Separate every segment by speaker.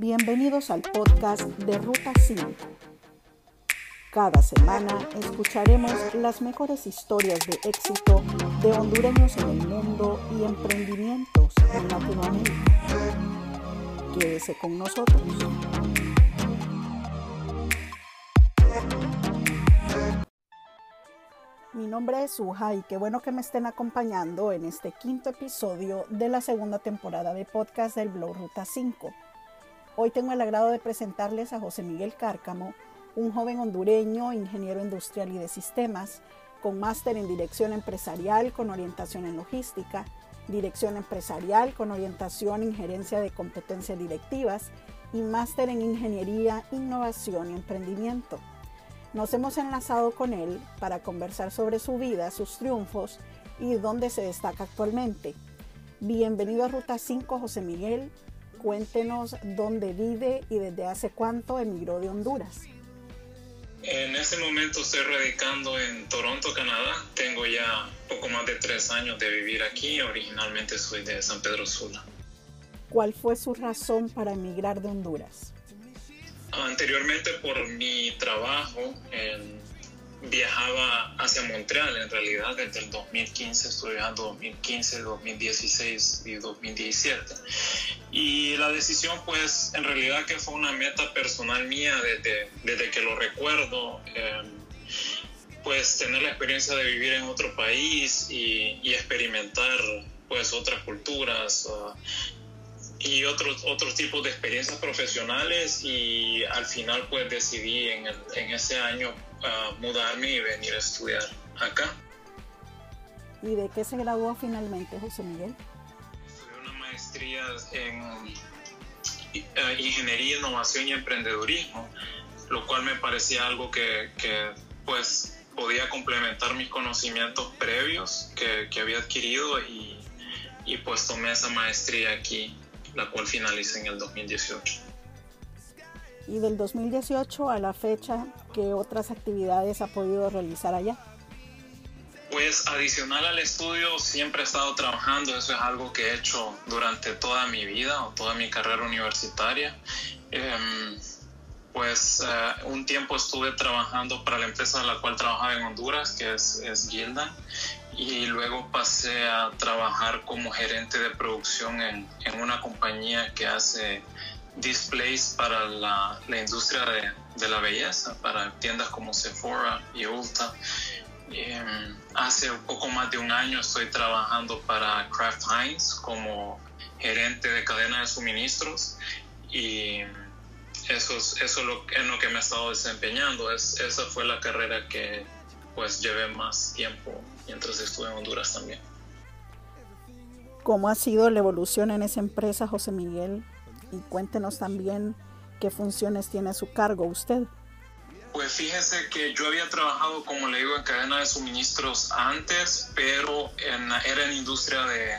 Speaker 1: Bienvenidos al podcast de Ruta 5. Cada semana escucharemos las mejores historias de éxito de hondureños en el mundo y emprendimientos en Latinoamérica. Quédese con nosotros. Mi nombre es Suja y qué bueno que me estén acompañando en este quinto episodio de la segunda temporada de podcast del blog Ruta 5. Hoy tengo el agrado de presentarles a José Miguel Cárcamo, un joven hondureño, ingeniero industrial y de sistemas, con máster en dirección empresarial con orientación en logística, dirección empresarial con orientación en gerencia de competencias directivas y máster en ingeniería, innovación y emprendimiento. Nos hemos enlazado con él para conversar sobre su vida, sus triunfos y dónde se destaca actualmente. Bienvenido a Ruta 5, José Miguel. Cuéntenos dónde vive y desde hace cuánto emigró de Honduras.
Speaker 2: En este momento estoy radicando en Toronto, Canadá. Tengo ya poco más de tres años de vivir aquí. Originalmente soy de San Pedro Sula.
Speaker 1: ¿Cuál fue su razón para emigrar de Honduras?
Speaker 2: Anteriormente por mi trabajo viajaba hacia Montreal en realidad desde el 2015, estuve viajando 2015, 2016 y 2017. Y la decisión pues en realidad que fue una meta personal mía desde, desde que lo recuerdo. Em, pues tener la experiencia de vivir en otro país y, y experimentar pues otras culturas, y otros, otros tipos de experiencias profesionales y al final pues decidí en, en ese año uh, mudarme y venir a estudiar acá.
Speaker 1: ¿Y de qué se graduó finalmente José Miguel?
Speaker 2: Estudié una maestría en uh, Ingeniería, Innovación y Emprendedurismo, lo cual me parecía algo que, que pues podía complementar mis conocimientos previos que, que había adquirido y, y pues tomé esa maestría aquí la cual finaliza en el 2018.
Speaker 1: Y del 2018 a la fecha, ¿qué otras actividades ha podido realizar allá?
Speaker 2: Pues adicional al estudio siempre he estado trabajando, eso es algo que he hecho durante toda mi vida o toda mi carrera universitaria. Em, pues eh, un tiempo estuve trabajando para la empresa a la cual trabajaba en Honduras, que es, es Gilda, y luego pasé a trabajar como gerente de producción en, en una compañía que hace displays para la, la industria de, de, la belleza, para tiendas como Sephora y Ulta. Em, hace un poco más de un año estoy trabajando para Kraft Heinz como gerente de cadena de suministros y eso es, eso lo, en lo que me he estado desempeñando. Es, esa fue la carrera que pues llevé más tiempo mientras estuve en Honduras también.
Speaker 1: ¿Cómo ha sido la evolución en esa empresa, José Miguel? Y cuéntenos también qué funciones tiene a su cargo usted.
Speaker 2: Pues fíjese que yo había trabajado, como le digo, en cadena de suministros antes, pero en, era en industria de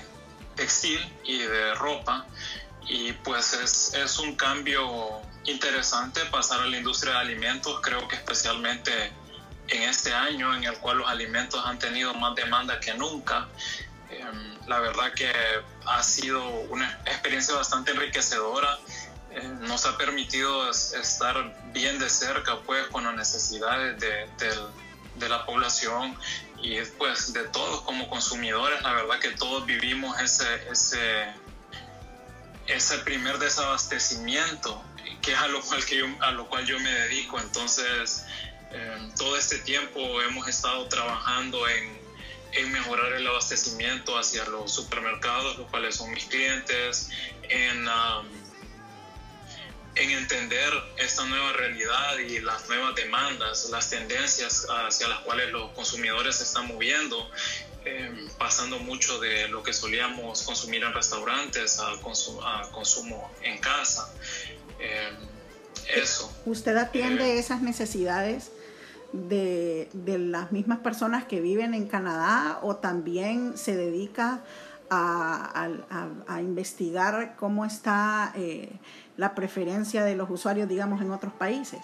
Speaker 2: textil y de ropa. Y pues es, es un cambio interesante pasar a la industria de alimentos. Creo que especialmente en este año en el cual los alimentos han tenido más demanda que nunca. Em, la verdad que ha sido una experiencia bastante enriquecedora. Eh, nos ha permitido estar bien de cerca pues con las necesidades de, de, la población y pues de todos como consumidores. La verdad que todos vivimos ese, ese, ese primer desabastecimiento que es a lo cual, que yo, a lo cual yo me dedico. Entonces, Em, todo este tiempo hemos estado trabajando en, en, mejorar el abastecimiento hacia los supermercados, los cuales son mis clientes, en, en entender esta nueva realidad y las nuevas demandas, las tendencias hacia las cuales los consumidores se están moviendo, em, pasando mucho de lo que solíamos consumir en restaurantes a, a consumo en casa. Em, eso.
Speaker 1: ¿Usted atiende eh, esas necesidades de, las mismas personas que viven en Canadá o también se dedica a, investigar cómo está eh, la preferencia de los usuarios, digamos, en otros países?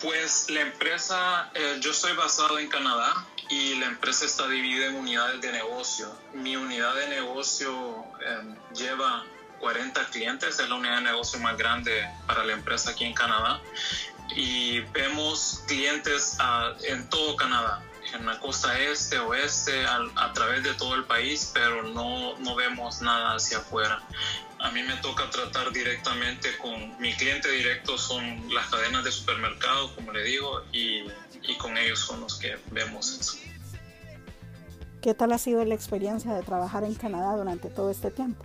Speaker 2: pues la empresa, eh, yo estoy basado en Canadá y la empresa está dividida en unidades de negocio. Mi unidad de negocio eh, lleva 40 clientes, es la unidad de negocio más grande para la empresa aquí en Canadá. Y vemos clientes ah, en todo Canadá, en la costa este, oeste, a, a través de todo el país, pero no, no vemos nada hacia afuera. A mí me toca tratar directamente con mi cliente directo, son las cadenas de supermercados, como le digo, y, y con ellos son los que vemos eso.
Speaker 1: ¿Qué tal ha sido la experiencia de trabajar en Canadá durante todo este tiempo?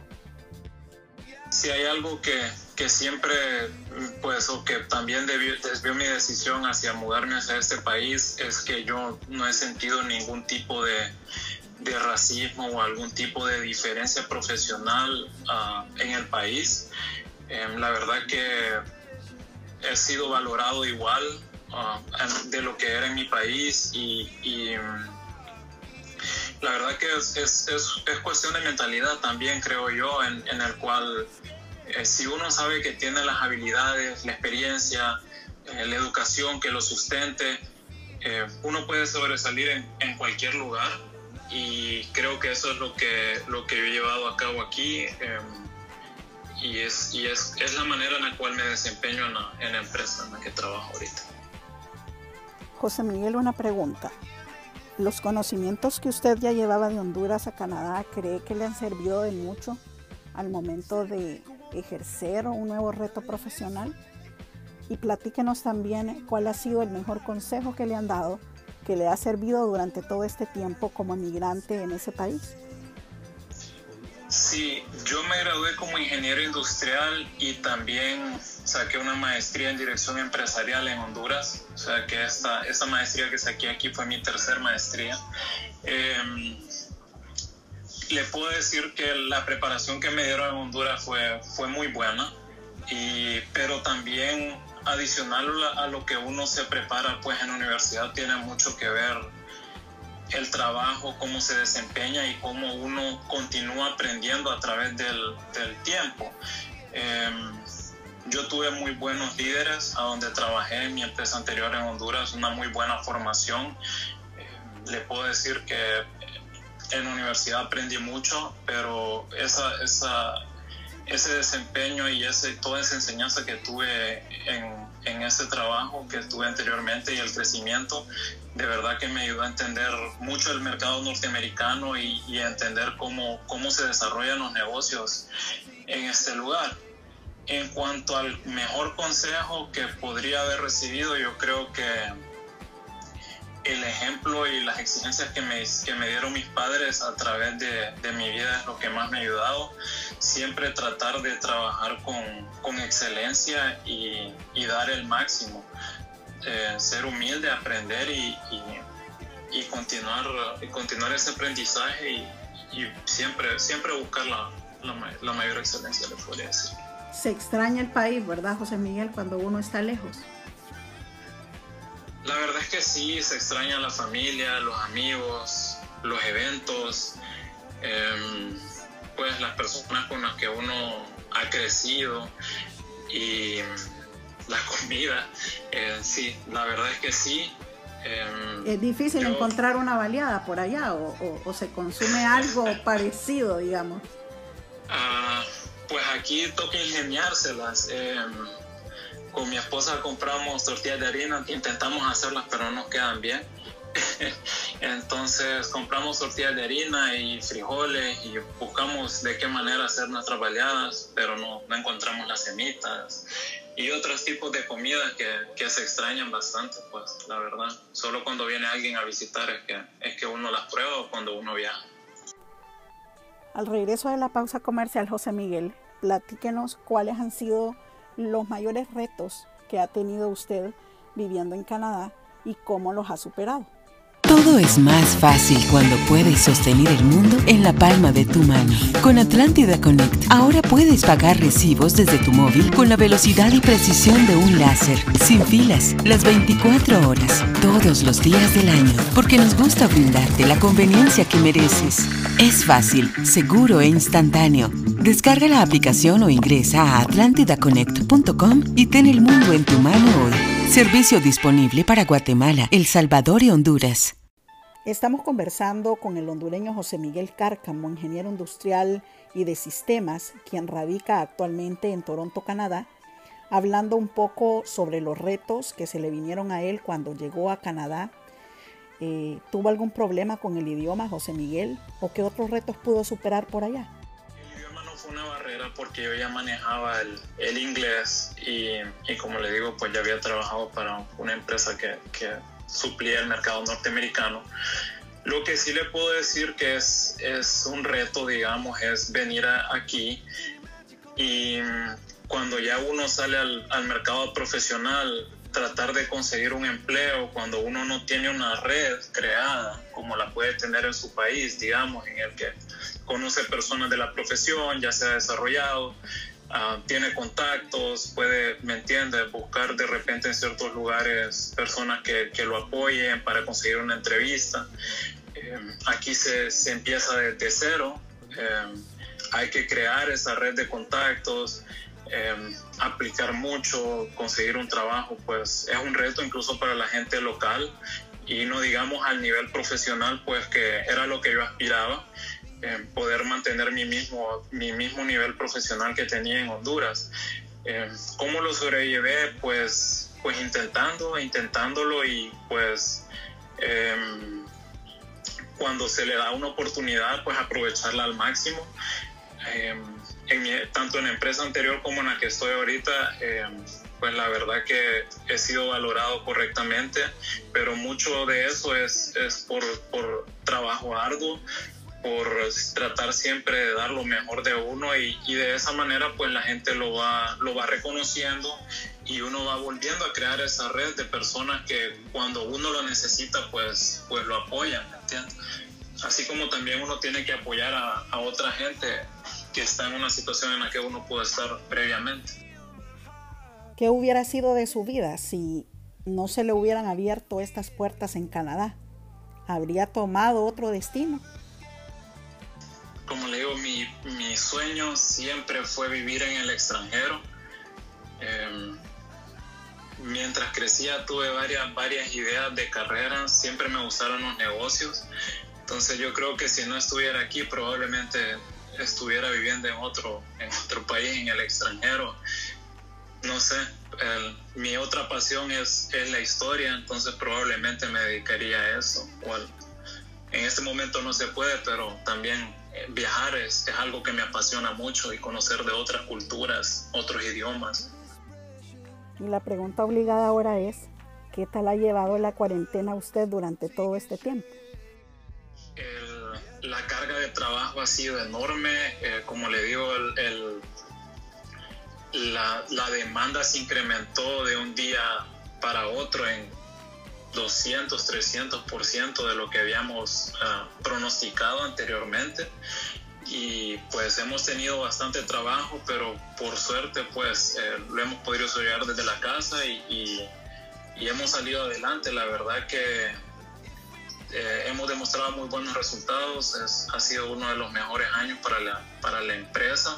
Speaker 2: Si hay algo que, que siempre, pues, o que también desvió mi decisión hacia mudarme hacia este país, es que yo no he sentido ningún tipo de, de racismo o algún tipo de diferencia profesional uh, en el país. Eh, la verdad que he sido valorado igual uh, de lo que era en mi país y, y la verdad que es, es, es, es, cuestión de mentalidad también, creo yo, en, en el cual eh, si uno sabe que tiene las habilidades, la experiencia, eh, la educación que lo sustente, eh, uno puede sobresalir en, en, cualquier lugar y creo que eso es lo que, lo que yo he llevado a cabo aquí y, es, y es, es, la manera en la cual me desempeño en la, en la empresa en la que trabajo ahorita.
Speaker 1: José Miguel, una pregunta los conocimientos que usted ya llevaba de Honduras a Canadá, ¿cree que le han servido de mucho al momento de ejercer un nuevo reto profesional? Y platíquenos también cuál ha sido el mejor consejo que le han dado, que le ha servido durante todo este tiempo como migrante en ese país.
Speaker 2: Sí, yo me gradué como ingeniero industrial y también saqué una maestría en dirección empresarial en Honduras. O sea que esta, esta maestría que saqué aquí fue mi tercer maestría. Eh, le puedo decir que la preparación que me dieron en Honduras fue, fue muy buena, y, pero también adicional a lo que uno se prepara pues en la universidad tiene mucho que ver el trabajo, cómo se desempeña y cómo uno continúa aprendiendo a través del, tiempo. Eh, yo tuve muy buenos líderes a donde trabajé en mi empresa anterior en Honduras, una muy buena formación. Eh, le puedo decir que en la universidad aprendí mucho, pero esa, esa, ese desempeño y ese, toda esa enseñanza que tuve en, en ese trabajo que tuve anteriormente y el crecimiento, de verdad que me ayudó a entender mucho el mercado norteamericano y, y a entender cómo, cómo se desarrollan los negocios en este lugar. En cuanto al mejor consejo que podría haber recibido, yo creo que el ejemplo y las exigencias que me, que me dieron mis padres a través de, de, mi vida es lo que más me ha ayudado. Siempre tratar de trabajar con, con excelencia y, y, dar el máximo. Eh, ser humilde, aprender y, y, y, continuar, continuar ese aprendizaje y, siempre, siempre buscar la, la, la mayor excelencia, le podría decir.
Speaker 1: Se extraña el país, ¿verdad, José Miguel, cuando uno está lejos?
Speaker 2: La verdad es que sí, se extraña la familia, los amigos, los eventos, eh, pues las personas con las que uno ha crecido y la comida. Eh, sí, la verdad es que sí.
Speaker 1: Eh, es difícil yo, encontrar una baleada por allá o, o, o se consume algo parecido, digamos.
Speaker 2: Uh, pues aquí toca ingeniárselas. Con mi esposa compramos tortillas de harina, intentamos hacerlas, pero no quedan bien. Entonces compramos tortillas de harina y frijoles y buscamos de qué manera hacer nuestras baleadas, pero no, no encontramos las semitas y otros tipos de comidas que, que, se extrañan bastante, pues la verdad. Solo cuando viene alguien a visitar es que, es que uno las prueba o cuando uno viaja.
Speaker 1: Al regreso de la pausa comercial, José Miguel, platíquenos cuáles han sido los mayores retos que ha tenido usted viviendo en Canadá y cómo los ha superado.
Speaker 3: Todo es más fácil cuando puedes sostener el mundo en la palma de tu mano. Con Atlántida Connect, ahora puedes pagar recibos desde tu móvil con la velocidad y precisión de un láser, sin filas, las 24 horas, todos los días del año, porque nos gusta brindarte la conveniencia que mereces. Es fácil, seguro e instantáneo. Descarga la aplicación o ingresa a atlantidaconnect.com y ten el mundo en tu mano hoy. Servicio disponible para Guatemala, El Salvador y Honduras.
Speaker 1: Estamos conversando con el hondureño José Miguel Cárcamo, ingeniero industrial y de sistemas, quien radica actualmente en Toronto, Canadá, hablando un poco sobre los retos que se le vinieron a él cuando llegó a Canadá. Eh, ¿Tuvo algún problema con el idioma, José Miguel? ¿O qué otros retos pudo superar por allá?
Speaker 2: El fue una barrera porque yo ya manejaba el, inglés y, como le digo, pues ya había trabajado para una empresa que, que suplía el mercado norteamericano. Lo que sí le puedo decir que es, es un reto, digamos, es venir aquí y cuando ya uno sale al, al, mercado profesional, tratar de conseguir un empleo cuando uno no tiene una red creada como la puede tener en su país, digamos, en el que conoce personas de la profesión, ya se ha desarrollado, uh, tiene contactos, puede, ¿me entiendes?, buscar de repente en ciertos lugares personas que, que lo apoyen para conseguir una entrevista. Eh, aquí se, se, empieza desde cero, eh, hay que crear esa red de contactos, eh, aplicar mucho, conseguir un trabajo, pues es un reto incluso para la gente local y no digamos al nivel profesional, pues que era lo que yo aspiraba, eh, poder mantener mi mismo, mi mismo nivel profesional que tenía en Honduras. Eh, ¿Cómo lo sobrellevé? Pues, pues intentando, intentándolo y pues em, cuando se le da una oportunidad, pues aprovecharla al máximo. Em, tanto en la empresa anterior como en la que estoy ahorita, eh, pues la verdad que he sido valorado correctamente, pero mucho de eso es, es por, por trabajo arduo, por tratar siempre de dar lo mejor de uno y, y, de esa manera pues la gente lo va, lo va reconociendo y uno va volviendo a crear esa red de personas que cuando uno lo necesita pues, pues lo apoyan, ¿entiendes? Así como también uno tiene que apoyar a, a otra gente que está en una situación en la que uno pudo estar previamente.
Speaker 1: ¿Qué hubiera sido de su vida si no se le hubieran abierto estas puertas en Canadá? ¿Habría tomado otro destino?
Speaker 2: Como le digo, mi, mi sueño siempre fue vivir en el extranjero. Eh, mientras crecía tuve varias, varias ideas de carrera, siempre me gustaron los negocios. Entonces yo creo que si no estuviera aquí probablemente estuviera viviendo en otro, en otro país, en el extranjero. No sé, mi otra pasión es, es, la historia, entonces probablemente me dedicaría a eso. En este momento no se puede, pero también viajar es, es algo que me apasiona mucho y conocer de otras culturas, otros idiomas.
Speaker 1: Y la pregunta obligada ahora es, ¿qué tal ha llevado la cuarentena usted durante todo este tiempo?
Speaker 2: la carga de trabajo ha sido enorme, eh, como le digo, el, la, la, demanda se incrementó de un día para otro en 200, 300% de lo que habíamos uh, pronosticado anteriormente. Pues hemos tenido bastante trabajo, pero por suerte pues eh, lo hemos podido llegar desde la casa y, y, y hemos salido adelante. La verdad que eh, hemos demostrado muy buenos resultados, ha sido uno de los mejores años para la, para la empresa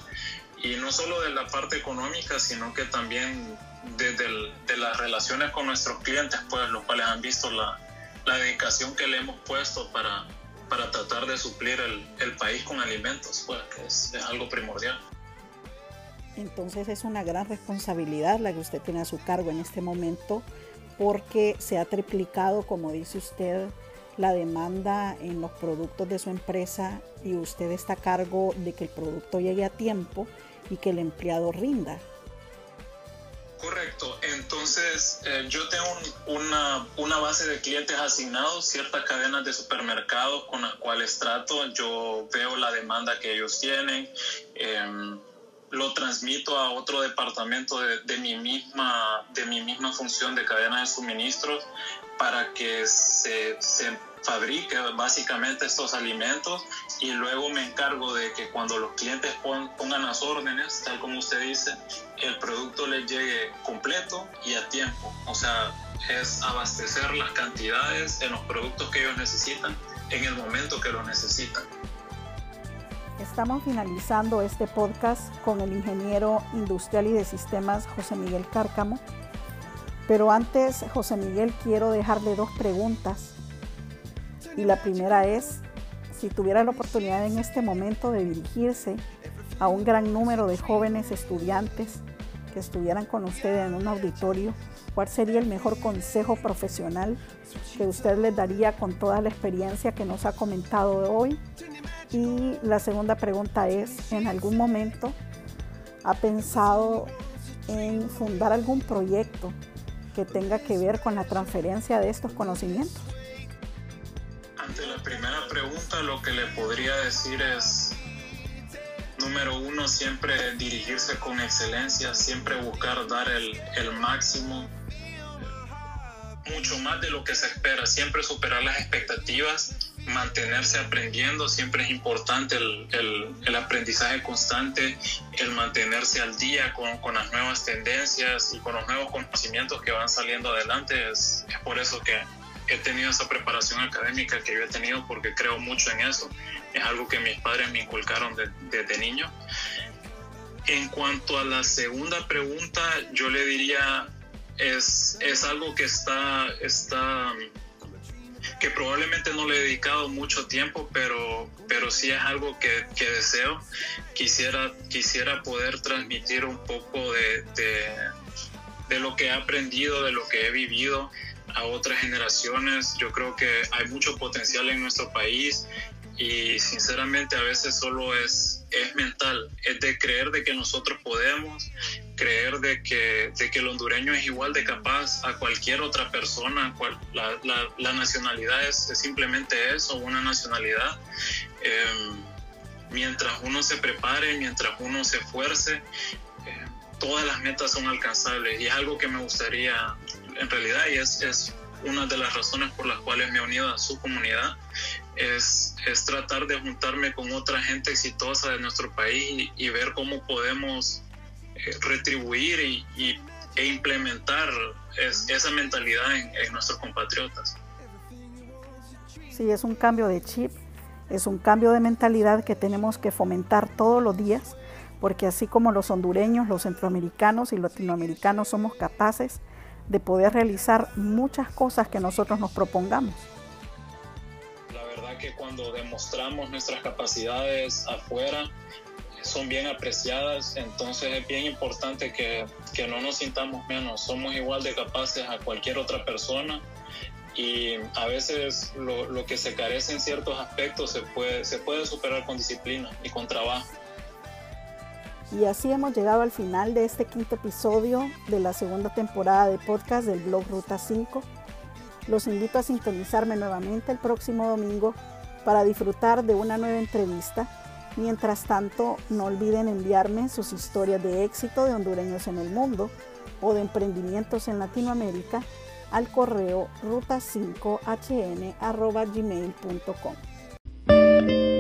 Speaker 2: y no solo de la parte económica, sino que también desde de las relaciones con nuestros clientes, pues los cuales han visto la, la dedicación que le hemos puesto para, para tratar de suplir el, el país con alimentos, pues que es, es algo primordial.
Speaker 1: Entonces es una gran responsabilidad la que usted tiene a su cargo en este momento porque se ha triplicado, como dice usted, la demanda en los productos de su empresa y usted está a cargo de que el producto llegue a tiempo y que el empleado rinda.
Speaker 2: Correcto, entonces eh, yo tengo una, una, base de clientes asignados, ciertas cadenas de supermercados con las cuales trato, yo veo la demanda que ellos tienen, eh, lo transmito a otro departamento de, de, mi misma, de mi misma función de cadena de suministros para que se, se fabrique básicamente estos alimentos y luego me encargo de que cuando los clientes pongan las órdenes, tal como usted dice, el producto les llegue completo y a tiempo. O sea, es abastecer las cantidades en los productos que ellos necesitan en el momento que lo necesitan.
Speaker 1: Estamos finalizando este podcast con el ingeniero industrial y de sistemas José Miguel Cárcamo. Pero antes, José Miguel, quiero dejarle dos preguntas Y la primera es, si tuviera la oportunidad en este momento de dirigirse a un gran número de jóvenes estudiantes que estuvieran con usted en un auditorio, ¿cuál sería el mejor consejo profesional que usted les daría con toda la experiencia que nos ha comentado hoy? Y la segunda pregunta es, ¿en algún momento ha pensado en fundar algún proyecto que tenga que ver con la transferencia de estos conocimientos?
Speaker 2: Ante la primera pregunta, lo que le podría decir es, número uno, siempre dirigirse con excelencia, siempre buscar dar el, el máximo, mucho más de lo que se espera, siempre superar las expectativas, mantenerse aprendiendo, siempre es importante el, el, el aprendizaje constante, el mantenerse al día con, con, las nuevas tendencias y con los nuevos conocimientos que van saliendo adelante. Es, es por eso que he tenido esa preparación académica que yo he tenido porque creo mucho en eso. Es algo que mis padres me inculcaron de, desde niño. En cuanto a la segunda pregunta, yo le diría, es, es algo que está, está, que probablemente no le he dedicado mucho tiempo, pero, pero sí es algo que, que deseo. Quisiera, quisiera poder transmitir un poco de, de, de lo que he aprendido, de lo que he vivido a otras generaciones. Yo creo que hay mucho potencial en nuestro país y sinceramente a veces solo es, es mental, es de creer de que nosotros podemos, creer de que, de que el hondureño es igual de capaz a cualquier otra persona, cual, la, la, la, nacionalidad es, es, simplemente eso, una nacionalidad. Eh, mientras uno se prepare, mientras uno se esfuerce, eh, todas las metas son alcanzables y es algo que me gustaría en realidad y es, es una de las razones por las cuales me he unido a su comunidad es, es, tratar de juntarme con otra gente exitosa de nuestro país y, ver cómo podemos eh, retribuir y, e implementar es, esa mentalidad en, en, nuestros compatriotas.
Speaker 1: Sí, es un cambio de chip, es un cambio de mentalidad que tenemos que fomentar todos los días, porque así como los hondureños, los centroamericanos y latinoamericanos somos capaces de poder realizar muchas cosas que nosotros nos propongamos.
Speaker 2: Que cuando demostramos nuestras capacidades afuera son bien apreciadas, entonces es bien importante que, que no nos sintamos menos, somos igual de capaces a cualquier otra persona y a veces lo, lo que se carece en ciertos aspectos se puede, se puede superar con disciplina y con trabajo.
Speaker 1: Y así hemos llegado al final de este quinto episodio de la segunda temporada de podcast del blog Ruta 5. Los invito a sintonizarme nuevamente el próximo domingo para disfrutar de una nueva entrevista. Mientras tanto, no olviden enviarme sus historias de éxito de hondureños en el mundo o de emprendimientos en Latinoamérica al correo ruta5hn.gmail.com.